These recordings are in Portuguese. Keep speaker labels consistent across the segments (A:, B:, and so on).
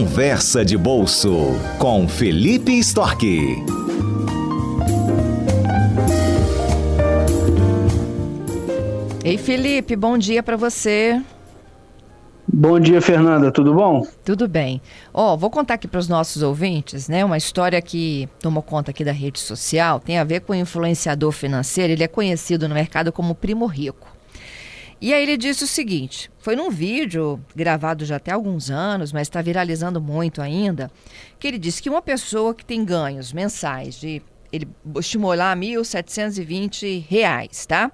A: Conversa de Bolso com Felipe Storck.
B: Ei, Felipe, bom dia para você.
C: Bom dia, Fernanda. Tudo bom?
B: Tudo bem. Ó, oh, vou contar aqui para os nossos ouvintes, né? Uma história que tomou conta aqui da rede social, tem a ver com o influenciador financeiro. Ele é conhecido no mercado como Primo Rico. E aí ele disse o seguinte: foi num vídeo gravado já até há alguns anos, mas está viralizando muito ainda, que ele disse que uma pessoa que tem ganhos mensais de ele estimou lá R$ 1.720, tá?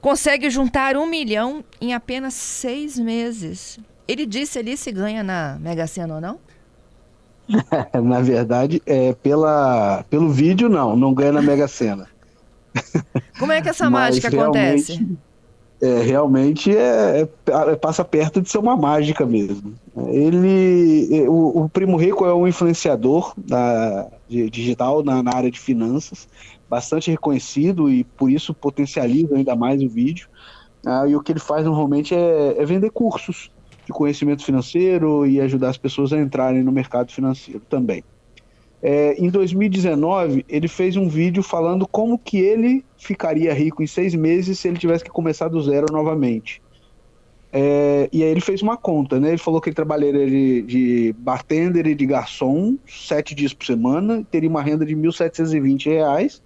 B: Consegue juntar um milhão em apenas seis meses. Ele disse ali se ganha na Mega Sena ou não?
C: na verdade, é, pela, pelo vídeo, não, não ganha na Mega Sena.
B: Como é que essa mágica acontece?
C: É, realmente é, é, é, passa perto de ser uma mágica mesmo. Ele, é, o, o Primo Rico é um influenciador da, de, digital na, na, área de finanças, bastante reconhecido e por isso potencializa ainda mais o vídeo. Ah, e o que ele faz normalmente é, é vender cursos de conhecimento financeiro e ajudar as pessoas a entrarem no mercado financeiro também. É, em 2019, ele fez um vídeo falando como que ele ficaria rico em seis meses se ele tivesse que começar do zero novamente. É, e aí ele fez uma conta, né? Ele falou que ele trabalharia de, de bartender e de garçom sete dias por semana, teria uma renda de R$ 1.720,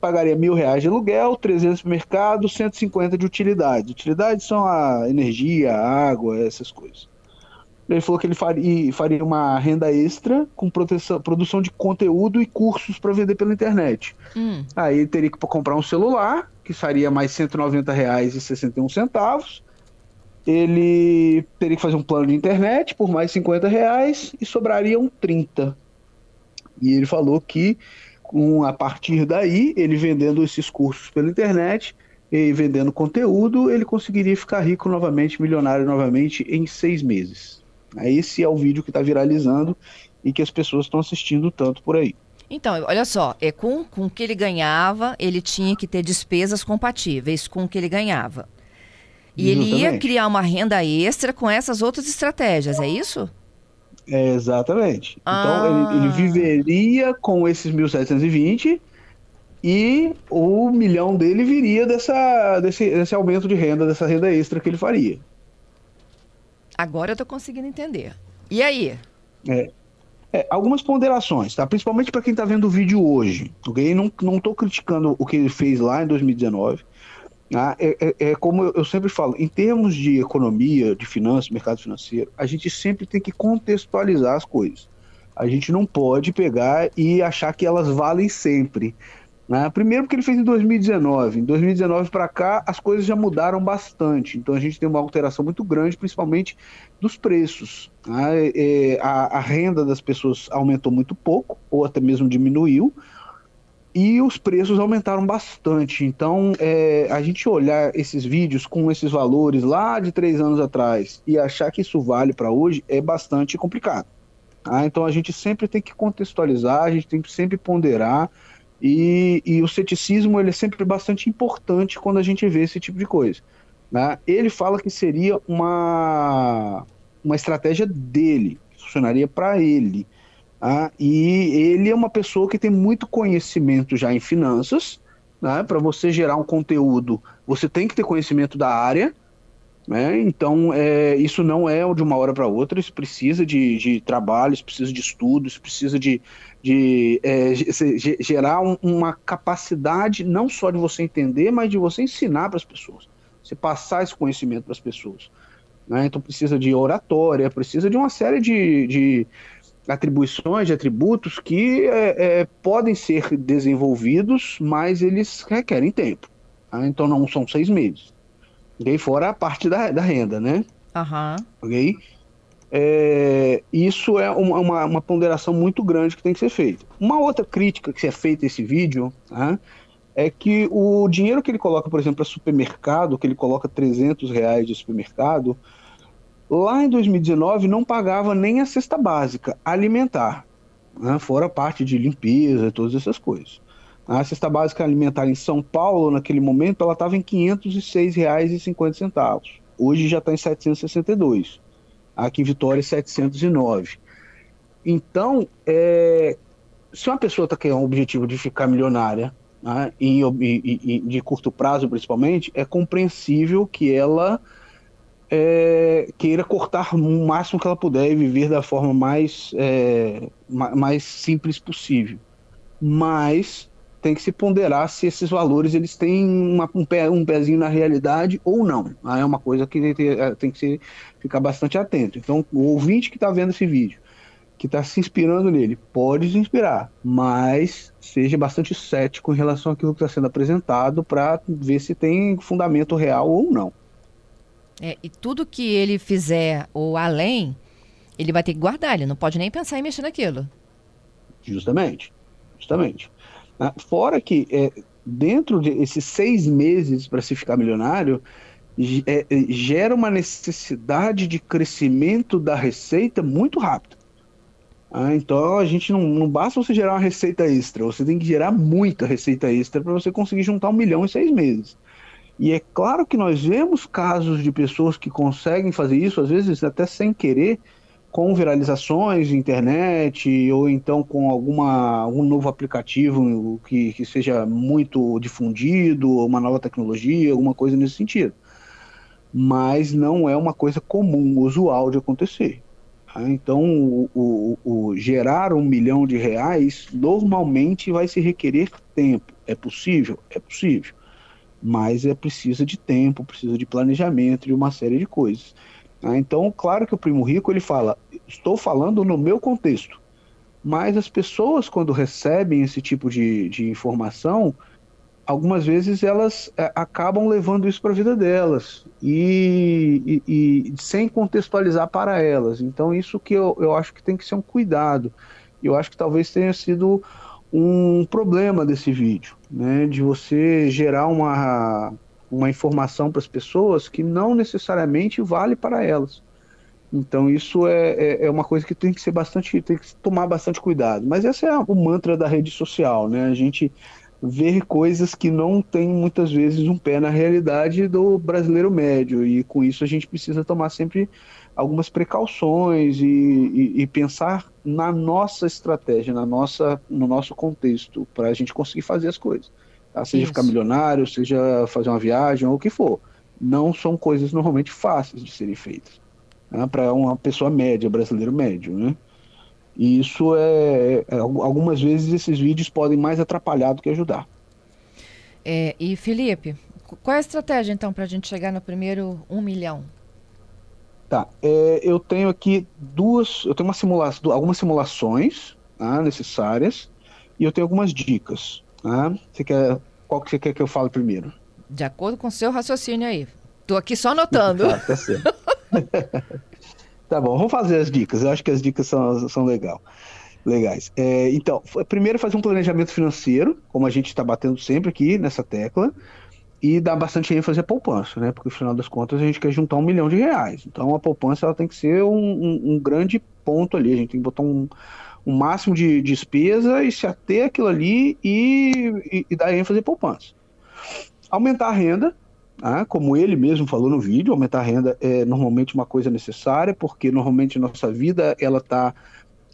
C: pagaria mil reais de aluguel, 300 de mercado, 150 de utilidades. Utilidades são a energia, a água, essas coisas. Ele falou que ele faria, faria uma renda extra com proteção, produção de conteúdo e cursos para vender pela internet. Hum. Aí ele teria que comprar um celular, que seria mais R$ 190,61. Ele teria que fazer um plano de internet por mais 50 reais e sobrariam 30. E ele falou que com, a partir daí, ele vendendo esses cursos pela internet e vendendo conteúdo, ele conseguiria ficar rico novamente, milionário novamente em seis meses. Esse é o vídeo que está viralizando e que as pessoas estão assistindo tanto por aí.
B: Então, olha só, é com, com o que ele ganhava, ele tinha que ter despesas compatíveis com o que ele ganhava. E Exatamente. ele ia criar uma renda extra com essas outras estratégias, é isso?
C: É, exatamente. Ah. Então, ele, ele, viveria com esses 1.720 e o milhão dele viria dessa, desse, desse aumento de renda, dessa renda extra que ele faria.
B: Agora eu estou conseguindo entender. E aí?
C: É, é, algumas ponderações, tá? Principalmente para quem está vendo o vídeo hoje, ok? Não, não criticando o que ele fez lá em 2019. Tá? É, é, é, como eu sempre falo, em termos de economia, de finanças, mercado financeiro, a gente sempre tem que contextualizar as coisas. A gente não pode pegar e achar que elas valem sempre. Né? Primeiro porque ele fez em 2019. Em 2019 para cá, as coisas já mudaram bastante. Então a gente tem uma alteração muito grande, principalmente dos preços. Né? A, a, renda das pessoas aumentou muito pouco, ou até mesmo diminuiu, e os preços aumentaram bastante. Então, é, a gente olhar esses vídeos com esses valores lá de três anos atrás e achar que isso vale para hoje é bastante complicado. Tá? Então a gente sempre tem que contextualizar, a gente tem que sempre ponderar e, e, o ceticismo ele é sempre bastante importante quando a gente vê esse tipo de coisa. Né? Ele fala que seria uma, uma estratégia dele, que funcionaria para ele. Tá? E ele é uma pessoa que tem muito conhecimento já em finanças. Né? Para você gerar um conteúdo, você tem que ter conhecimento da área. Né? Então, é, isso não é de uma hora para outra, isso precisa de, de trabalho, isso precisa de estudo, isso precisa de, de é, gerar um, uma capacidade não só de você entender, mas de você ensinar para as pessoas, você passar esse conhecimento para as pessoas. Né? Então, precisa de oratória, precisa de uma série de, de atribuições, de atributos que é, é, podem ser desenvolvidos, mas eles requerem tempo. Tá? Então, não são seis meses ok? Fora a parte da, da renda, né?
B: Uhum.
C: Ok? É, isso é uma, uma, uma, ponderação muito grande que tem que ser feita. Uma outra crítica que é feita a esse vídeo tá? é que o dinheiro que ele coloca, por exemplo, para supermercado, que ele coloca 300 reais de supermercado, lá em 2019 não pagava nem a cesta básica alimentar, né? fora a parte de limpeza, todas essas coisas. A cesta básica alimentar em São Paulo, naquele momento, ela estava em R$ 506,50. Hoje já está em 762. Aqui em Vitória, 709. Então, é, se uma pessoa está querendo um objetivo de ficar milionária, né, e, e, e, de curto prazo principalmente, é compreensível que ela é, queira cortar o máximo que ela puder e viver da forma mais, é, mais simples possível. Mas tem que se ponderar se esses valores eles têm uma, um, pé, um pezinho na realidade ou não. É uma coisa que tem, tem que se, ficar bastante atento. Então, o ouvinte que está vendo esse vídeo, que está se inspirando nele, pode se inspirar, mas seja bastante cético em relação àquilo que está sendo apresentado para ver se tem fundamento real ou não.
B: É, e tudo que ele fizer ou além, ele vai ter que guardar, ele não pode nem pensar em mexer naquilo.
C: Justamente, justamente. Ah, fora que é, dentro desses seis meses para se ficar milionário, é, é, gera uma necessidade de crescimento da receita muito rápido. Ah, então a gente não, não basta você gerar uma receita extra, você tem que gerar muita receita extra para você conseguir juntar um milhão em seis meses. E é claro que nós vemos casos de pessoas que conseguem fazer isso, às vezes até sem querer, com viralizações de internet ou então com alguma algum novo aplicativo que, que seja muito difundido, uma nova tecnologia, alguma coisa nesse sentido. Mas não é uma coisa comum, usual de acontecer. Tá? Então, o, o, o, gerar um milhão de reais normalmente vai se requerer tempo. É possível? É possível. Mas é precisa de tempo, precisa de planejamento e uma série de coisas. Tá? Então, claro que o primo rico ele fala: estou falando no meu contexto. Mas as pessoas, quando recebem esse tipo de, de informação, algumas vezes elas é, acabam levando isso para a vida delas e, e, e, sem contextualizar para elas. Então, isso que eu, eu acho que tem que ser um cuidado. Eu acho que talvez tenha sido um problema desse vídeo, né? De você gerar uma, uma informação para as pessoas que não necessariamente vale para elas. Então isso é, é, é, uma coisa que tem que ser bastante, tem que tomar bastante cuidado. Mas esse é o mantra da rede social, né? A gente ver coisas que não tem muitas vezes um pé na realidade do brasileiro médio e com isso a gente precisa tomar sempre algumas precauções e, e, e pensar na nossa estratégia, na nossa, no nosso contexto para a gente conseguir fazer as coisas? Seja isso. ficar milionário, seja fazer uma viagem ou o que for. Não são coisas normalmente fáceis de serem feitas né? para uma pessoa média, brasileiro médio, né? E isso é, é, Algumas vezes esses vídeos podem mais atrapalhar do que ajudar.
B: É, e Felipe, qual é a estratégia então para a gente chegar no primeiro um milhão?
C: Tá, é, eu tenho aqui duas, eu tenho uma simulação, algumas simulações tá, necessárias e eu tenho algumas dicas. Tá? Você quer, qual que você quer que eu fale primeiro?
B: De acordo com o seu raciocínio aí. Estou aqui só anotando.
C: tá, tá certo. Tá bom, vamos fazer as dicas. Eu acho que as dicas são, são legal, legais. É, então, primeiro fazer um planejamento financeiro, como a gente está batendo sempre aqui nessa tecla, e dar bastante ênfase à poupança, né? Porque no final das contas a gente quer juntar um milhão de reais. Então a poupança ela tem que ser um, um, um grande ponto ali. A gente tem que botar um, um máximo de despesa e se ater aquilo ali e, e, e dar ênfase à poupança. Aumentar a renda, ah, como ele mesmo falou no vídeo, aumentar a renda é normalmente uma coisa necessária, porque normalmente nossa vida ela está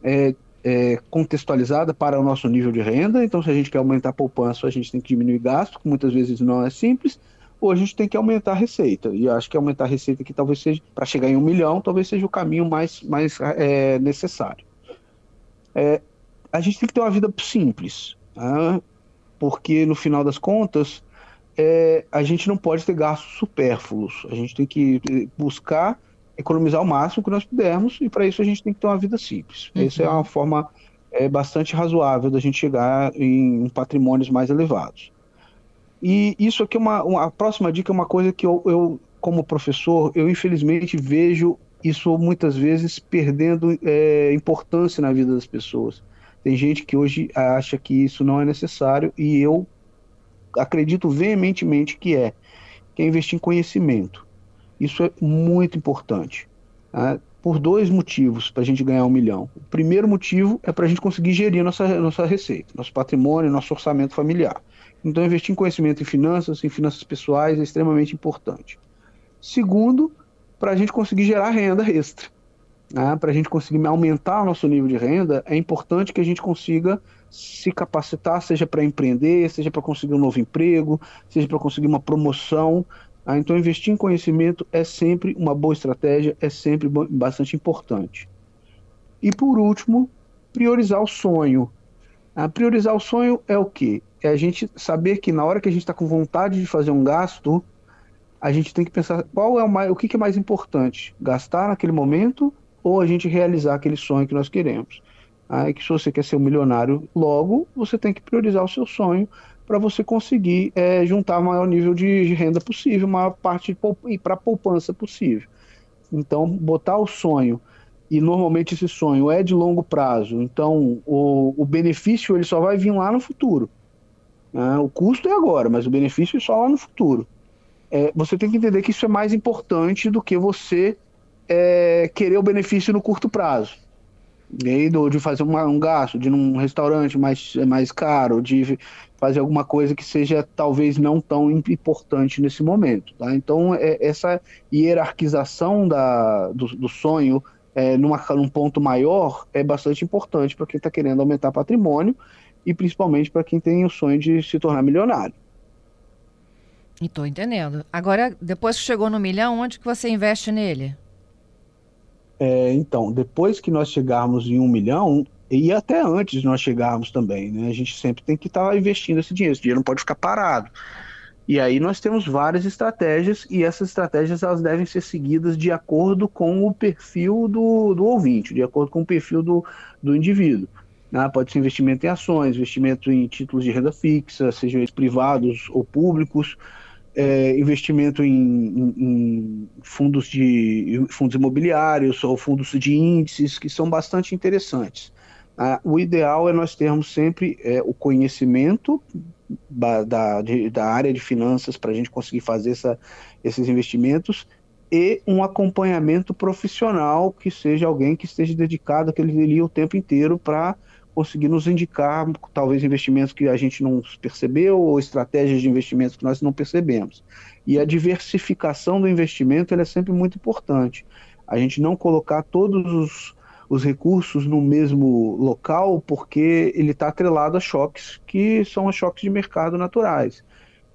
C: é, é, contextualizada para o nosso nível de renda. Então, se a gente quer aumentar a poupança, a gente tem que diminuir gasto, que muitas vezes não é simples, ou a gente tem que aumentar a receita. E acho que aumentar a receita aqui talvez seja, para chegar em um milhão, talvez seja o caminho mais, mais é, necessário. É, a gente tem que ter uma vida simples, tá? porque no final das contas, é, a gente não pode ter gastos supérfluos. A gente tem que buscar economizar o máximo que nós pudermos e para isso a gente tem que ter uma vida simples. Uhum. Essa é uma forma é, bastante razoável da gente chegar em patrimônios mais elevados. E isso aqui é uma, uma a próxima dica é uma coisa que eu, eu, como professor, eu infelizmente vejo isso muitas vezes perdendo é, importância na vida das pessoas. Tem gente que hoje acha que isso não é necessário e eu acredito veementemente que é, que é investir em conhecimento. Isso é muito importante. Tá? Por dois motivos para a gente ganhar um milhão. O primeiro motivo é para a gente conseguir gerir nossa, nossa receita, nosso patrimônio, nosso orçamento familiar. Então, investir em conhecimento em finanças, em finanças pessoais, é extremamente importante. Segundo, para a gente conseguir gerar renda extra. né, para a gente conseguir aumentar o nosso nível de renda, é importante que a gente consiga se capacitar, seja para empreender, seja para conseguir um novo emprego, seja para conseguir uma promoção. Ah, então, investir em conhecimento é sempre uma boa estratégia, é sempre bastante importante. E por último, priorizar o sonho. Ah, priorizar o sonho é o quê? É a gente saber que na hora que a gente está com vontade de fazer um gasto, a gente tem que pensar qual é o, mais, o que, é mais importante, gastar naquele momento ou a gente realizar aquele sonho que nós queremos. Aí que se você quer ser um milionário logo, você tem que priorizar o seu sonho para você conseguir é, juntar o maior nível de renda possível, maior parte e para poupança possível. Então, botar o sonho e normalmente esse sonho é de longo prazo, então o, o benefício ele só vai vir lá no futuro. Né? O custo é agora, mas o benefício é só lá no futuro. É, você tem que entender que isso é mais importante do que você é, querer o benefício no curto prazo. E de fazer uma, um gasto, de ir num restaurante mais, mais caro, de fazer alguma coisa que seja talvez não tão importante nesse momento. Tá? Então, é, essa hierarquização da, do, do sonho é, numa, num ponto maior é bastante importante para quem está querendo aumentar patrimônio e principalmente para quem tem o sonho de se tornar milionário.
B: Estou entendendo. Agora, depois que chegou no milhão, onde que você investe nele?
C: É, então, depois que nós chegarmos em um milhão, e até antes nós chegarmos também, né? A gente sempre tem que estar tá investindo esse dinheiro, esse dinheiro não pode ficar parado. E aí nós temos várias estratégias, e essas estratégias elas devem ser seguidas de acordo com o perfil do, do ouvinte, de acordo com o perfil do, do indivíduo. Né? Pode ser investimento em ações, investimento em títulos de renda fixa, sejam eles privados ou públicos, é, investimento em, em, em, fundos de fundos imobiliários ou fundos de índices que são bastante interessantes. Ah, o ideal é nós termos sempre é, o conhecimento da, de, da, área de finanças para a gente conseguir fazer essa, esses investimentos e um acompanhamento profissional que seja alguém que esteja dedicado aquele ali o tempo inteiro para conseguir nos indicar talvez investimentos que a gente não percebeu ou estratégias de investimentos que nós não percebemos. E a diversificação do investimento é sempre muito importante. A gente não colocar todos os, os recursos no mesmo local porque ele está atrelado a choques que são os choques de mercado naturais.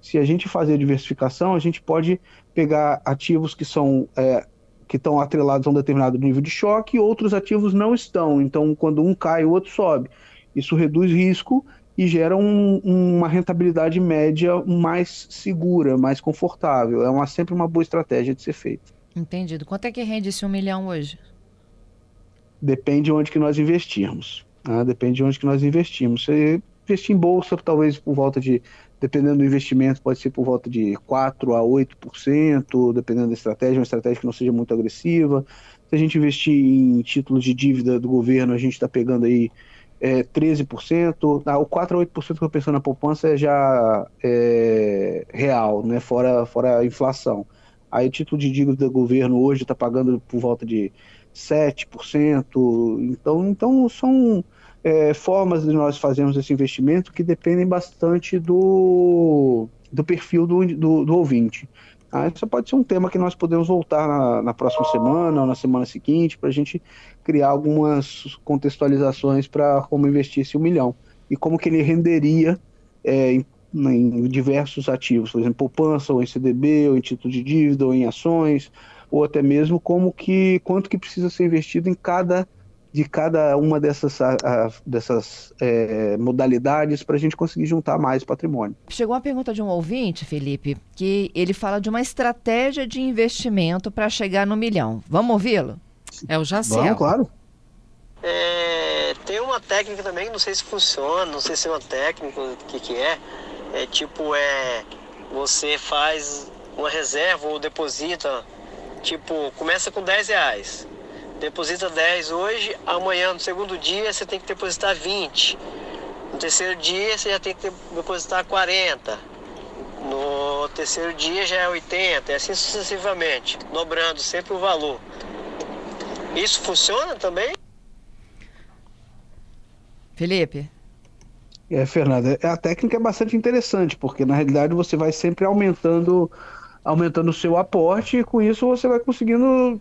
C: Se a gente fazer diversificação, a gente pode pegar ativos que são é, que estão atrelados a um determinado nível de choque e outros ativos não estão. Então, quando um cai, o outro sobe. Isso reduz risco e gera um, uma rentabilidade média mais segura, mais confortável. É uma, sempre uma boa estratégia de ser feita.
B: Entendido. Quanto é que rende esse um milhão hoje?
C: Depende de onde que nós investirmos. Né? Depende de onde que nós investimos. Se investir em bolsa, talvez por volta de dependendo do investimento, pode ser por volta de 4% a 8%, dependendo da estratégia, uma estratégia que não seja muito agressiva. Se a gente investir em títulos de dívida do governo, a gente está pegando aí é, 13%. Ah, o 4% a 8% que eu pensando na poupança é já é, real, né? fora, fora a inflação. Aí título de dívida do governo hoje está pagando por volta de 7%. Então, então são é, formas de nós fazermos esse investimento que dependem bastante do, do perfil do, do, do ouvinte. Ah, isso pode ser um tema que nós podemos voltar na, na próxima semana ou na semana seguinte para a gente criar algumas contextualizações para como investir esse um milhão e como que ele renderia é, em, em, diversos ativos, por exemplo, poupança ou em CDB ou em título de dívida ou em ações ou até mesmo como que quanto que precisa ser investido em cada de cada uma dessas, a, dessas é, modalidades para a gente conseguir juntar mais patrimônio.
B: Chegou uma pergunta de um ouvinte, Felipe, que ele fala de uma estratégia de investimento para chegar no milhão. Vamos ouvi-lo? É o Jacel.
C: Vamos, claro.
D: É, tem uma técnica também, não sei se funciona, não sei se é uma técnica, o que, que é. É tipo, é, você faz uma reserva ou deposita, tipo, começa com 10 reais deposita 10 hoje, amanhã no segundo dia você tem que depositar 20. No terceiro dia você já tem que depositar 40. No terceiro dia já é 80, e assim sucessivamente, dobrando sempre o valor. Isso funciona também?
B: Felipe?
C: É, Fernanda, a técnica é bastante interessante, porque na realidade você vai sempre aumentando aumentando o seu aporte e com isso você vai conseguindo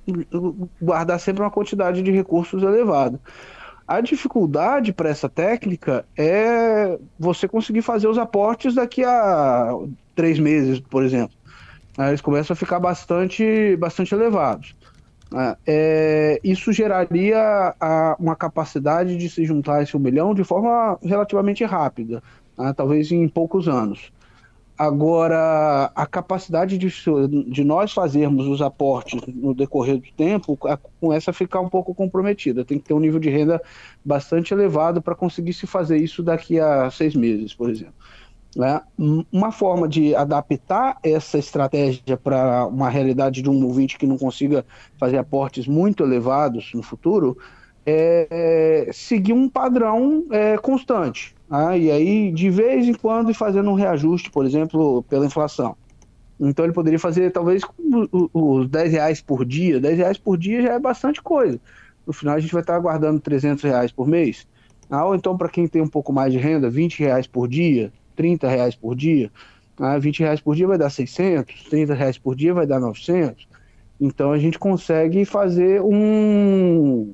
C: guardar sempre uma quantidade de recursos elevada. A dificuldade para essa técnica é você conseguir fazer os aportes daqui a três meses, por exemplo. Eles começam a ficar bastante, bastante elevados. É, isso geraria uma capacidade de se juntar esse um milhão de forma relativamente rápida, né? talvez em poucos anos. Agora, a capacidade de, de nós fazermos os aportes no decorrer do tempo começa a ficar um pouco comprometida. Tem que ter um nível de renda bastante elevado para conseguir se fazer isso daqui a seis meses, por exemplo. Né? Uma forma de adaptar essa estratégia para uma realidade de um ouvinte que não consiga fazer aportes muito elevados no futuro é, é seguir um padrão é, constante. Ah, e aí, de vez em quando, fazendo um reajuste, por exemplo, pela inflação. Então ele poderia fazer talvez os 10 reais por dia. 10 reais por dia já é bastante coisa. No final a gente vai estar guardando 300 reais por mês. Ah, ou então para quem tem um pouco mais de renda, 20 reais por dia, 30 reais por dia. Ah, 20 reais por dia vai dar 600, 30 reais por dia vai dar 900. Então a gente consegue fazer um,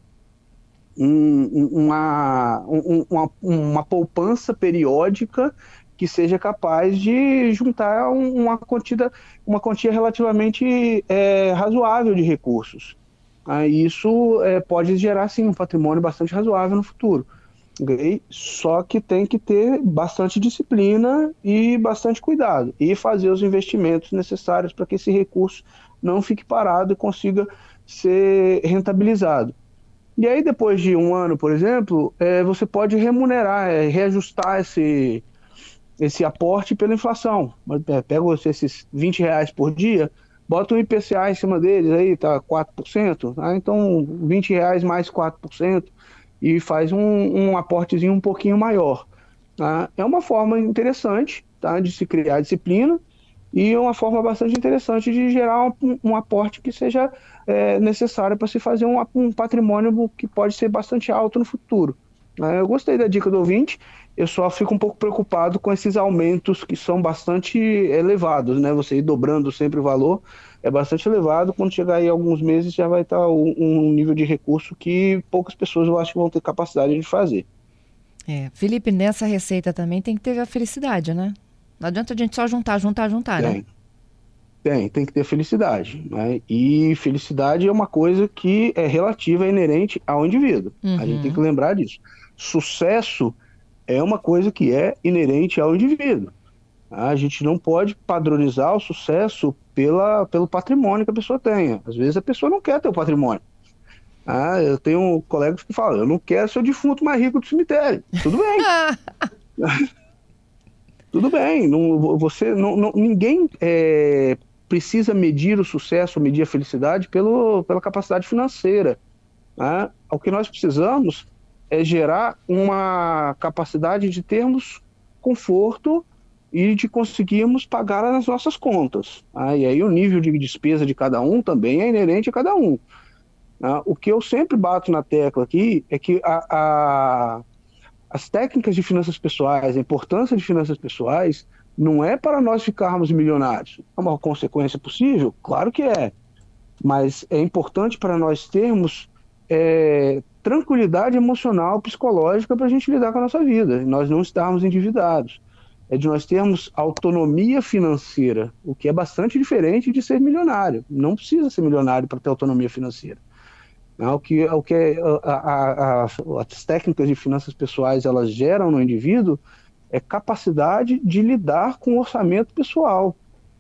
C: um, uma, um, uma, uma poupança periódica que seja capaz de juntar uma quantia, uma quantia relativamente é, razoável de recursos. Ah, isso é, pode gerar, sim, um patrimônio bastante razoável no futuro. Okay? Só que tem que ter bastante disciplina e bastante cuidado e fazer os investimentos necessários para que esse recurso não fique parado e consiga ser rentabilizado. E aí, depois de um ano, por exemplo, é, você pode remunerar, é, reajustar esse, esse aporte pela inflação. É, pega esses 20 reais por dia, bota um IPCA em cima deles, aí tá 4%, tá? então 20 reais mais 4%, e faz um, um aportezinho um pouquinho maior. Tá? É uma forma interessante tá? de se criar disciplina e uma forma bastante interessante de gerar um, um aporte que seja é, necessário para se fazer um, um, patrimônio que pode ser bastante alto no futuro. É, eu gostei da dica do ouvinte, eu só fico um pouco preocupado com esses aumentos que são bastante elevados, né? Você ir dobrando sempre o valor é bastante elevado. Quando chegar aí alguns meses já vai estar um, um nível de recurso que poucas pessoas eu acho que vão ter capacidade de fazer.
B: É, Felipe, nessa receita também tem que ter a felicidade, né? Não adianta a gente só juntar, juntar, juntar,
C: tem.
B: né?
C: Tem, tem que ter felicidade. Né? E felicidade é uma coisa que é relativa, é inerente ao indivíduo. Uhum. A gente tem que uhum. lembrar disso. Sucesso é uma coisa que é inerente ao indivíduo. A gente não pode padronizar o sucesso pela, pelo patrimônio que a pessoa tenha. Às vezes a pessoa não quer ter o patrimônio. Ah, eu tenho colegas que falam, eu não quero ser o defunto mais rico do cemitério. Tudo bem. Tudo bem, não, você, não, não ninguém é, precisa medir o sucesso, medir a felicidade pelo, pela capacidade financeira. Né? O que nós precisamos é gerar uma capacidade de termos conforto e de conseguirmos pagar as nossas contas. Né? E aí o nível de despesa de cada um também é inerente a cada um. Né? O que eu sempre bato na tecla aqui é que a, a as técnicas de finanças pessoais, a importância de finanças pessoais, não é para nós ficarmos milionários. É uma consequência possível? Claro que é. Mas é importante para nós termos é, tranquilidade emocional, psicológica para a gente lidar com a nossa vida. Nós não estarmos endividados. É de nós termos autonomia financeira, o que é bastante diferente de ser milionário. Não precisa ser milionário para ter autonomia financeira. Né? O que, o que é, a, a, a, as técnicas de finanças pessoais elas geram no indivíduo é capacidade de lidar com o orçamento pessoal,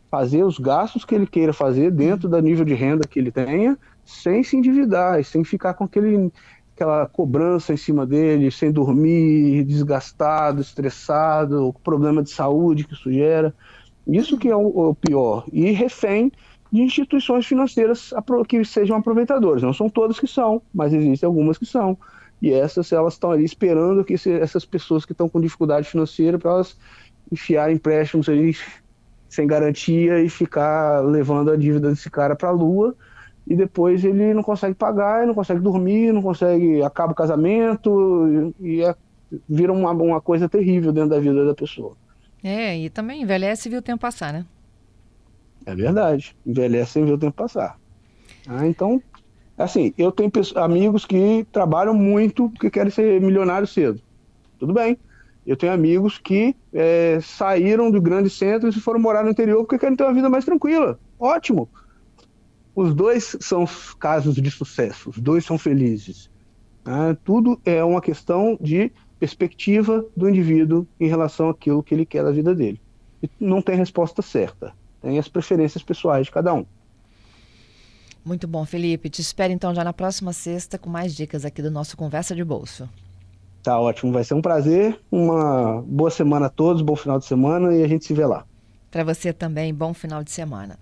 C: fazer os gastos que ele queira fazer dentro do nível de renda que ele tenha, sem se endividar, sem ficar com aquele, aquela cobrança em cima dele, sem dormir, desgastado, estressado, problema de saúde que isso gera. Isso que é o, o pior. E refém de instituições financeiras que sejam aproveitadoras. Não são todas que são, mas existem algumas que são. E essas elas estão ali esperando que essas pessoas que estão com dificuldade financeira para elas enfiarem empréstimos ali sem garantia e ficar levando a dívida desse cara para a lua e depois ele não consegue pagar, não consegue dormir, não consegue acaba o casamento e é, vira uma, uma coisa terrível dentro da vida da pessoa.
B: É, e também envelhece e viu o tempo passar, né?
C: É verdade. Envelhece sem ver o tempo passar. Ah, então, assim, eu tenho amigos que trabalham muito porque querem ser milionários cedo. Tudo bem. Eu tenho amigos que é, saíram do grande centro e foram morar no interior porque querem ter uma vida mais tranquila. Ótimo. Os dois são casos de sucesso, os dois são felizes. Ah, tudo é uma questão de perspectiva do indivíduo em relação àquilo que ele quer da vida dele. E não tem resposta certa, tem as preferências pessoais de cada um.
B: Muito bom, Felipe. Te espero então já na próxima sexta com mais dicas aqui do nosso Conversa de Bolso.
C: Tá ótimo, vai ser um prazer. Uma boa semana a todos, bom final de semana e a gente se vê lá.
B: Para você também, bom final de semana.